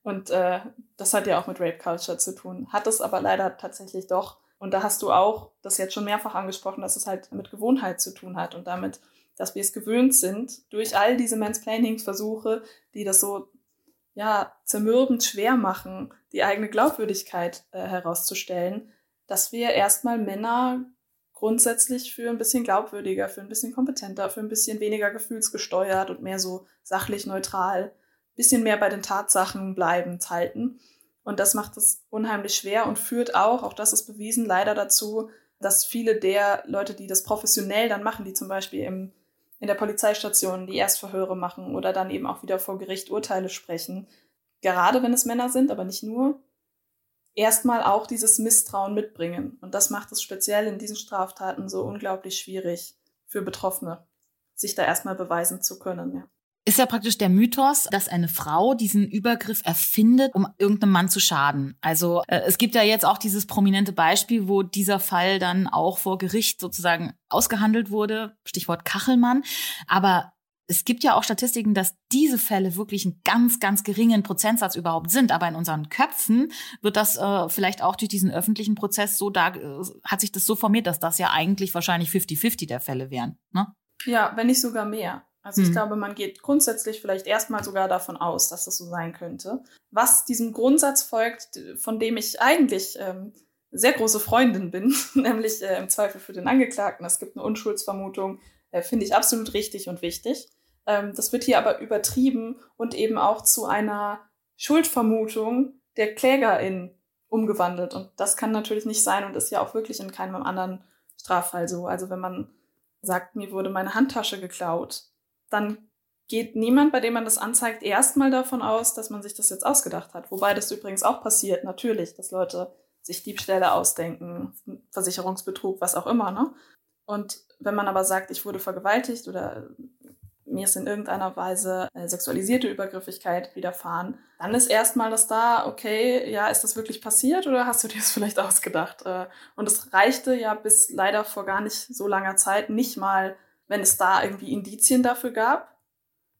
Und äh, das hat ja auch mit Rape Culture zu tun. Hat es aber leider tatsächlich doch. Und da hast du auch das jetzt schon mehrfach angesprochen, dass es halt mit Gewohnheit zu tun hat und damit, dass wir es gewöhnt sind, durch all diese Mansplaining-Versuche, die das so ja zermürbend schwer machen, die eigene Glaubwürdigkeit äh, herauszustellen, dass wir erstmal Männer grundsätzlich für ein bisschen glaubwürdiger, für ein bisschen kompetenter, für ein bisschen weniger gefühlsgesteuert und mehr so sachlich neutral bisschen mehr bei den Tatsachen bleibend halten. Und das macht es unheimlich schwer und führt auch, auch das ist bewiesen, leider dazu, dass viele der Leute, die das professionell dann machen, die zum Beispiel im, in der Polizeistation die Erstverhöre machen oder dann eben auch wieder vor Gericht Urteile sprechen, gerade wenn es Männer sind, aber nicht nur, erstmal auch dieses Misstrauen mitbringen. Und das macht es speziell in diesen Straftaten so unglaublich schwierig für Betroffene, sich da erstmal beweisen zu können. Ja ist ja praktisch der Mythos, dass eine Frau diesen Übergriff erfindet, um irgendeinem Mann zu schaden. Also äh, es gibt ja jetzt auch dieses prominente Beispiel, wo dieser Fall dann auch vor Gericht sozusagen ausgehandelt wurde, Stichwort Kachelmann. Aber es gibt ja auch Statistiken, dass diese Fälle wirklich einen ganz, ganz geringen Prozentsatz überhaupt sind. Aber in unseren Köpfen wird das äh, vielleicht auch durch diesen öffentlichen Prozess so da, äh, hat sich das so formiert, dass das ja eigentlich wahrscheinlich 50-50 der Fälle wären. Ne? Ja, wenn nicht sogar mehr. Also ich hm. glaube, man geht grundsätzlich vielleicht erstmal sogar davon aus, dass das so sein könnte. Was diesem Grundsatz folgt, von dem ich eigentlich ähm, sehr große Freundin bin, nämlich äh, im Zweifel für den Angeklagten, es gibt eine Unschuldsvermutung, äh, finde ich absolut richtig und wichtig. Ähm, das wird hier aber übertrieben und eben auch zu einer Schuldvermutung der Klägerin umgewandelt. Und das kann natürlich nicht sein und ist ja auch wirklich in keinem anderen Straffall so. Also wenn man sagt, mir wurde meine Handtasche geklaut, dann geht niemand, bei dem man das anzeigt, erstmal davon aus, dass man sich das jetzt ausgedacht hat. Wobei das übrigens auch passiert, natürlich, dass Leute sich Diebstähle ausdenken, Versicherungsbetrug, was auch immer. Ne? Und wenn man aber sagt, ich wurde vergewaltigt oder mir ist in irgendeiner Weise äh, sexualisierte Übergriffigkeit widerfahren, dann ist erstmal das da, okay, ja, ist das wirklich passiert oder hast du dir das vielleicht ausgedacht? Äh, und es reichte ja bis leider vor gar nicht so langer Zeit nicht mal wenn es da irgendwie Indizien dafür gab,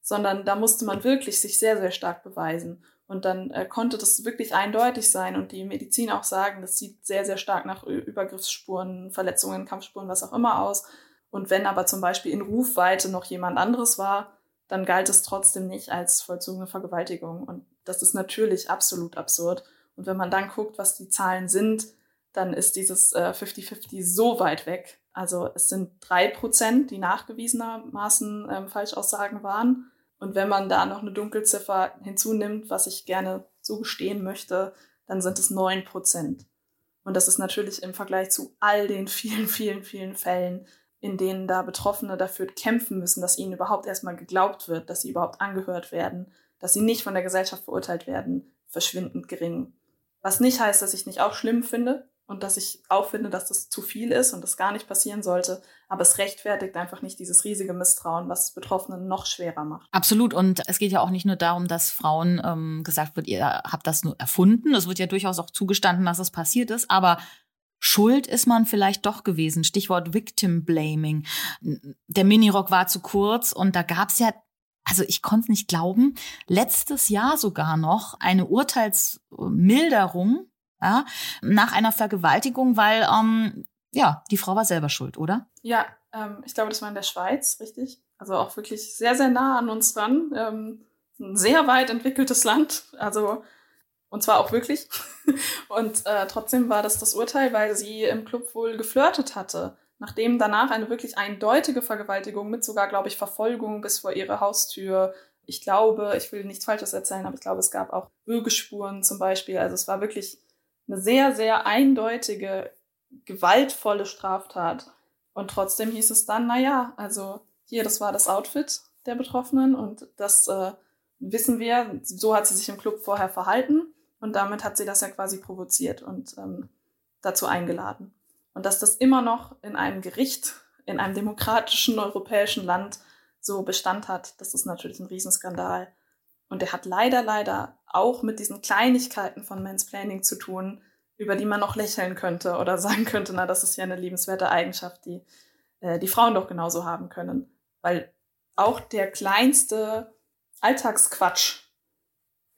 sondern da musste man wirklich sich sehr, sehr stark beweisen. Und dann äh, konnte das wirklich eindeutig sein und die Medizin auch sagen, das sieht sehr, sehr stark nach Übergriffsspuren, Verletzungen, Kampfspuren, was auch immer aus. Und wenn aber zum Beispiel in Rufweite noch jemand anderes war, dann galt es trotzdem nicht als vollzogene Vergewaltigung. Und das ist natürlich absolut absurd. Und wenn man dann guckt, was die Zahlen sind, dann ist dieses 50-50 äh, so weit weg, also es sind drei Prozent, die nachgewiesenermaßen ähm, Falschaussagen waren. Und wenn man da noch eine Dunkelziffer hinzunimmt, was ich gerne zugestehen möchte, dann sind es neun Prozent. Und das ist natürlich im Vergleich zu all den vielen, vielen, vielen Fällen, in denen da Betroffene dafür kämpfen müssen, dass ihnen überhaupt erstmal geglaubt wird, dass sie überhaupt angehört werden, dass sie nicht von der Gesellschaft verurteilt werden, verschwindend gering. Was nicht heißt, dass ich nicht auch schlimm finde, und dass ich auch finde, dass das zu viel ist und das gar nicht passieren sollte. Aber es rechtfertigt einfach nicht dieses riesige Misstrauen, was Betroffenen noch schwerer macht. Absolut. Und es geht ja auch nicht nur darum, dass Frauen ähm, gesagt wird, ihr habt das nur erfunden. Es wird ja durchaus auch zugestanden, dass es passiert ist. Aber Schuld ist man vielleicht doch gewesen. Stichwort Victim Blaming. Der Minirock war zu kurz und da gab es ja also ich konnte es nicht glauben, letztes Jahr sogar noch eine Urteilsmilderung ja, nach einer Vergewaltigung, weil ähm, ja, die Frau war selber schuld, oder? Ja, ähm, ich glaube, das war in der Schweiz, richtig? Also auch wirklich sehr, sehr nah an uns dran. Ähm, ein sehr weit entwickeltes Land, also und zwar auch wirklich. und äh, trotzdem war das das Urteil, weil sie im Club wohl geflirtet hatte. Nachdem danach eine wirklich eindeutige Vergewaltigung mit sogar, glaube ich, Verfolgung bis vor ihre Haustür. Ich glaube, ich will nichts Falsches erzählen, aber ich glaube, es gab auch Würgespuren zum Beispiel. Also es war wirklich eine sehr, sehr eindeutige, gewaltvolle Straftat. Und trotzdem hieß es dann, na ja, also hier, das war das Outfit der Betroffenen und das äh, wissen wir, so hat sie sich im Club vorher verhalten und damit hat sie das ja quasi provoziert und ähm, dazu eingeladen. Und dass das immer noch in einem Gericht, in einem demokratischen europäischen Land so Bestand hat, das ist natürlich ein Riesenskandal. Und der hat leider, leider auch mit diesen Kleinigkeiten von Mansplaining zu tun, über die man noch lächeln könnte oder sagen könnte, na, das ist ja eine liebenswerte Eigenschaft, die äh, die Frauen doch genauso haben können. Weil auch der kleinste Alltagsquatsch,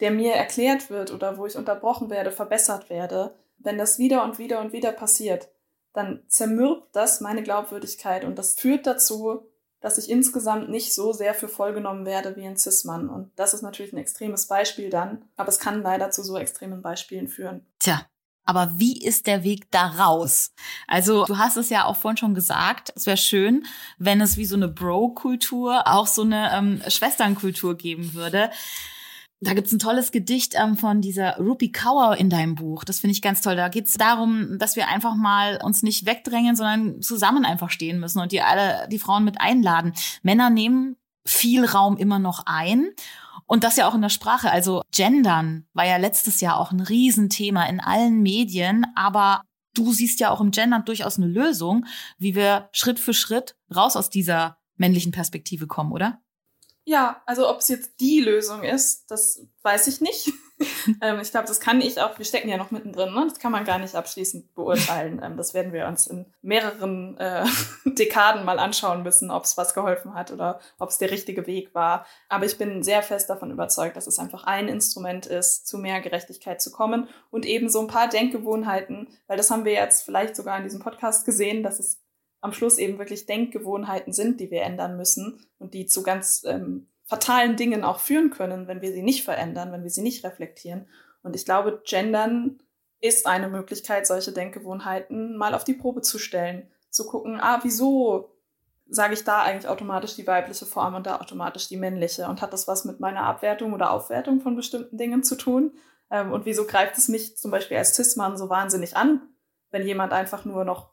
der mir erklärt wird oder wo ich unterbrochen werde, verbessert werde, wenn das wieder und wieder und wieder passiert, dann zermürbt das meine Glaubwürdigkeit und das führt dazu, dass ich insgesamt nicht so sehr für voll genommen werde wie ein Cis-Mann. Und das ist natürlich ein extremes Beispiel dann, aber es kann leider zu so extremen Beispielen führen. Tja, aber wie ist der Weg da raus? Also du hast es ja auch vorhin schon gesagt, es wäre schön, wenn es wie so eine Bro-Kultur auch so eine ähm, Schwesternkultur geben würde. Da gibt's ein tolles Gedicht ähm, von dieser Rupi Kaur in deinem Buch. Das finde ich ganz toll. Da geht's darum, dass wir einfach mal uns nicht wegdrängen, sondern zusammen einfach stehen müssen und die alle, die Frauen mit einladen. Männer nehmen viel Raum immer noch ein. Und das ja auch in der Sprache. Also Gendern war ja letztes Jahr auch ein Riesenthema in allen Medien, aber du siehst ja auch im Gendern durchaus eine Lösung, wie wir Schritt für Schritt raus aus dieser männlichen Perspektive kommen, oder? Ja, also ob es jetzt die Lösung ist, das weiß ich nicht. ähm, ich glaube, das kann ich auch, wir stecken ja noch mittendrin, ne? das kann man gar nicht abschließend beurteilen. Ähm, das werden wir uns in mehreren äh, Dekaden mal anschauen müssen, ob es was geholfen hat oder ob es der richtige Weg war. Aber ich bin sehr fest davon überzeugt, dass es einfach ein Instrument ist, zu mehr Gerechtigkeit zu kommen und eben so ein paar Denkgewohnheiten, weil das haben wir jetzt vielleicht sogar in diesem Podcast gesehen, dass es am Schluss eben wirklich Denkgewohnheiten sind, die wir ändern müssen und die zu ganz ähm, fatalen Dingen auch führen können, wenn wir sie nicht verändern, wenn wir sie nicht reflektieren. Und ich glaube, Gendern ist eine Möglichkeit, solche Denkgewohnheiten mal auf die Probe zu stellen, zu gucken, ah, wieso sage ich da eigentlich automatisch die weibliche Form und da automatisch die männliche? Und hat das was mit meiner Abwertung oder Aufwertung von bestimmten Dingen zu tun? Ähm, und wieso greift es mich zum Beispiel als Cis-Mann so wahnsinnig an, wenn jemand einfach nur noch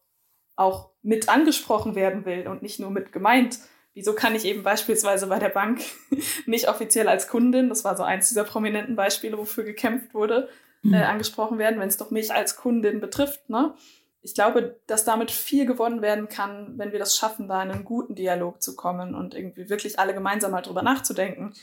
auch mit angesprochen werden will und nicht nur mit gemeint. Wieso kann ich eben beispielsweise bei der Bank nicht offiziell als Kundin, das war so eins dieser prominenten Beispiele, wofür gekämpft wurde, mhm. äh, angesprochen werden, wenn es doch mich als Kundin betrifft. Ne? Ich glaube, dass damit viel gewonnen werden kann, wenn wir das schaffen, da in einen guten Dialog zu kommen und irgendwie wirklich alle gemeinsam mal drüber nachzudenken,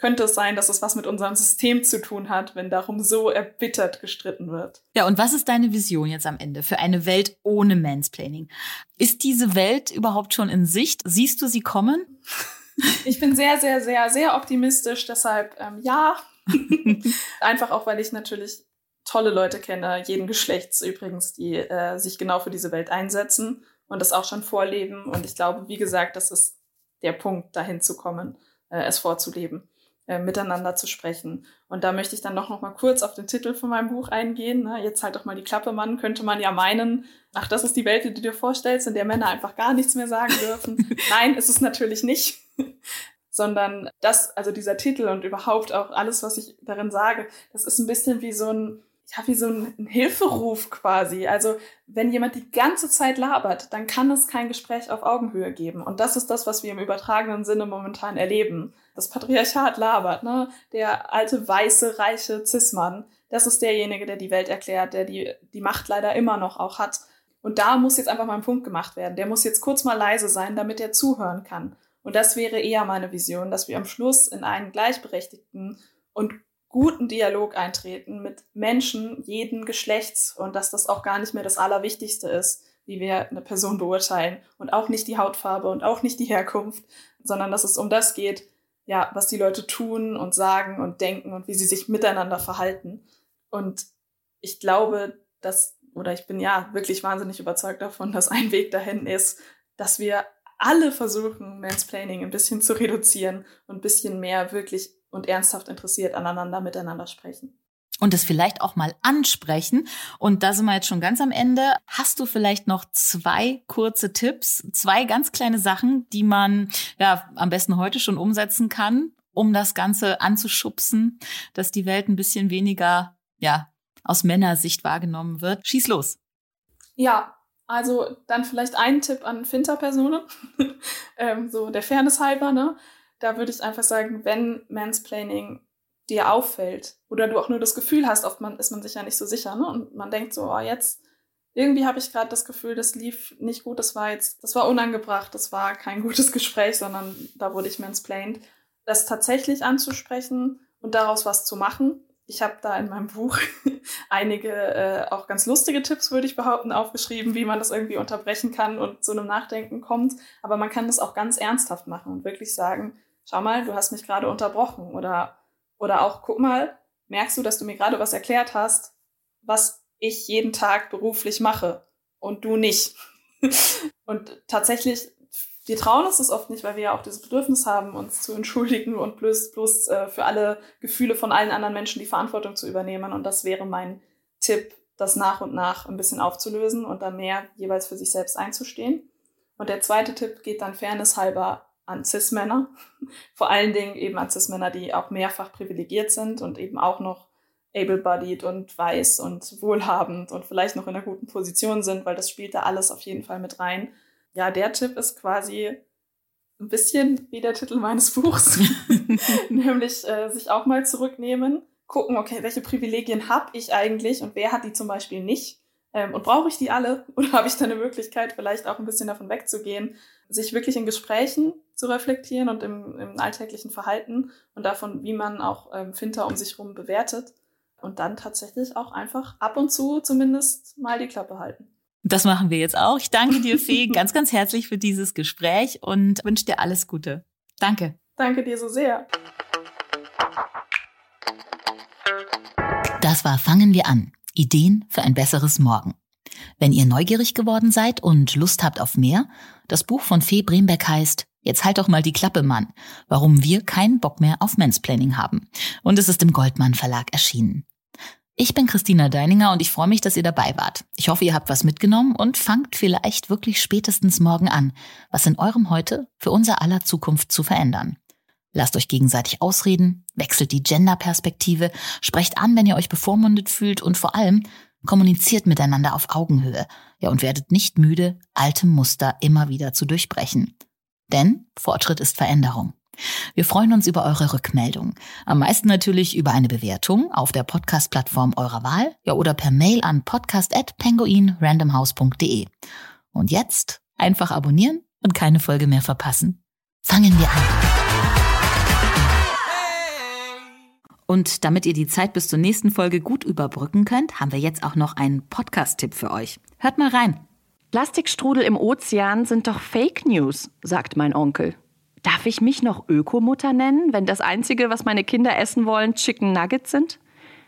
könnte es sein, dass es was mit unserem System zu tun hat, wenn darum so erbittert gestritten wird. Ja, und was ist deine Vision jetzt am Ende für eine Welt ohne Mansplaining? Ist diese Welt überhaupt schon in Sicht? Siehst du sie kommen? Ich bin sehr, sehr, sehr, sehr optimistisch, deshalb ähm, ja. Einfach auch, weil ich natürlich tolle Leute kenne, jeden Geschlechts übrigens, die äh, sich genau für diese Welt einsetzen und das auch schon vorleben. Und ich glaube, wie gesagt, das ist der Punkt, dahin zu kommen, äh, es vorzuleben. Äh, miteinander zu sprechen. Und da möchte ich dann doch noch mal kurz auf den Titel von meinem Buch eingehen. Ne? Jetzt halt doch mal die Klappe, Mann, könnte man ja meinen, ach, das ist die Welt, die du dir vorstellst, in der Männer einfach gar nichts mehr sagen dürfen. Nein, ist es natürlich nicht. Sondern das, also dieser Titel und überhaupt auch alles, was ich darin sage, das ist ein bisschen wie so ein, ja, wie so ein, ein Hilferuf quasi. Also wenn jemand die ganze Zeit labert, dann kann es kein Gespräch auf Augenhöhe geben. Und das ist das, was wir im übertragenen Sinne momentan erleben. Das Patriarchat labert, ne? Der alte, weiße, reiche Cis-Mann, das ist derjenige, der die Welt erklärt, der die, die Macht leider immer noch auch hat. Und da muss jetzt einfach mal ein Punkt gemacht werden. Der muss jetzt kurz mal leise sein, damit er zuhören kann. Und das wäre eher meine Vision, dass wir am Schluss in einen gleichberechtigten und guten Dialog eintreten mit Menschen jeden Geschlechts und dass das auch gar nicht mehr das Allerwichtigste ist, wie wir eine Person beurteilen und auch nicht die Hautfarbe und auch nicht die Herkunft, sondern dass es um das geht, ja, was die Leute tun und sagen und denken und wie sie sich miteinander verhalten. Und ich glaube, dass, oder ich bin ja wirklich wahnsinnig überzeugt davon, dass ein Weg dahin ist, dass wir alle versuchen, Mansplaining ein bisschen zu reduzieren und ein bisschen mehr wirklich und ernsthaft interessiert aneinander miteinander sprechen. Und es vielleicht auch mal ansprechen. Und da sind wir jetzt schon ganz am Ende. Hast du vielleicht noch zwei kurze Tipps, zwei ganz kleine Sachen, die man ja am besten heute schon umsetzen kann, um das Ganze anzuschubsen, dass die Welt ein bisschen weniger, ja, aus Männersicht wahrgenommen wird? Schieß los. Ja, also dann vielleicht ein Tipp an Finterpersonen, ähm, so der Fairness halber, ne? da würde ich einfach sagen, wenn Mansplaining dir auffällt oder du auch nur das Gefühl hast, oft man, ist man sich ja nicht so sicher, ne? Und man denkt so, oh, jetzt irgendwie habe ich gerade das Gefühl, das lief nicht gut, das war jetzt, das war unangebracht, das war kein gutes Gespräch, sondern da wurde ich mansplained. Das tatsächlich anzusprechen und daraus was zu machen. Ich habe da in meinem Buch einige äh, auch ganz lustige Tipps, würde ich behaupten, aufgeschrieben, wie man das irgendwie unterbrechen kann und zu einem Nachdenken kommt. Aber man kann das auch ganz ernsthaft machen und wirklich sagen, schau mal, du hast mich gerade unterbrochen oder, oder auch, guck mal, merkst du, dass du mir gerade was erklärt hast, was ich jeden Tag beruflich mache und du nicht. und tatsächlich, wir trauen uns das oft nicht, weil wir ja auch dieses Bedürfnis haben, uns zu entschuldigen und bloß, bloß äh, für alle Gefühle von allen anderen Menschen die Verantwortung zu übernehmen. Und das wäre mein Tipp, das nach und nach ein bisschen aufzulösen und dann mehr jeweils für sich selbst einzustehen. Und der zweite Tipp geht dann fairnesshalber an Cis-Männer. Vor allen Dingen eben an Cis-Männer, die auch mehrfach privilegiert sind und eben auch noch able-bodied und weiß und wohlhabend und vielleicht noch in einer guten Position sind, weil das spielt da alles auf jeden Fall mit rein. Ja, der Tipp ist quasi ein bisschen wie der Titel meines Buchs, nämlich äh, sich auch mal zurücknehmen, gucken, okay, welche Privilegien habe ich eigentlich und wer hat die zum Beispiel nicht ähm, und brauche ich die alle oder habe ich da eine Möglichkeit, vielleicht auch ein bisschen davon wegzugehen, sich wirklich in Gesprächen zu reflektieren und im, im alltäglichen Verhalten und davon, wie man auch ähm, Finter um sich herum bewertet und dann tatsächlich auch einfach ab und zu zumindest mal die Klappe halten. Das machen wir jetzt auch. Ich danke dir, Fee, ganz, ganz herzlich für dieses Gespräch und wünsche dir alles Gute. Danke. Danke dir so sehr. Das war Fangen wir an. Ideen für ein besseres Morgen. Wenn ihr neugierig geworden seid und Lust habt auf mehr, das Buch von Fee Brembeck heißt Jetzt halt doch mal die Klappe, Mann. Warum wir keinen Bock mehr auf Mansplaining haben. Und es ist im Goldmann Verlag erschienen. Ich bin Christina Deininger und ich freue mich, dass ihr dabei wart. Ich hoffe, ihr habt was mitgenommen und fangt vielleicht wirklich spätestens morgen an, was in eurem Heute für unser aller Zukunft zu verändern. Lasst euch gegenseitig ausreden, wechselt die Gender-Perspektive, sprecht an, wenn ihr euch bevormundet fühlt und vor allem kommuniziert miteinander auf Augenhöhe. Ja, und werdet nicht müde, alte Muster immer wieder zu durchbrechen. Denn Fortschritt ist Veränderung. Wir freuen uns über eure Rückmeldung. Am meisten natürlich über eine Bewertung auf der Podcast-Plattform eurer Wahl ja, oder per Mail an podcast.penguinrandomhouse.de. Und jetzt einfach abonnieren und keine Folge mehr verpassen. Fangen wir an. Und damit ihr die Zeit bis zur nächsten Folge gut überbrücken könnt, haben wir jetzt auch noch einen Podcast-Tipp für euch. Hört mal rein. Plastikstrudel im Ozean sind doch Fake News, sagt mein Onkel. Darf ich mich noch Ökomutter nennen, wenn das Einzige, was meine Kinder essen wollen, Chicken Nuggets sind?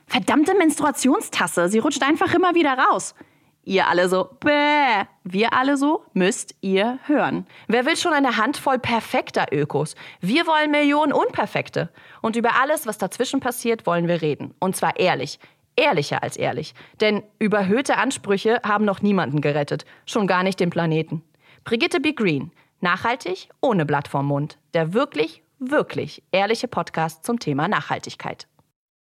Verdammte Menstruationstasse, sie rutscht einfach immer wieder raus. Ihr alle so, bäh. Wir alle so, müsst ihr hören. Wer will schon eine Handvoll perfekter Ökos? Wir wollen Millionen Unperfekte. Und über alles, was dazwischen passiert, wollen wir reden. Und zwar ehrlich. Ehrlicher als ehrlich. Denn überhöhte Ansprüche haben noch niemanden gerettet. Schon gar nicht den Planeten. Brigitte B. Green. Nachhaltig ohne Blatt vorm Mund. Der wirklich, wirklich ehrliche Podcast zum Thema Nachhaltigkeit.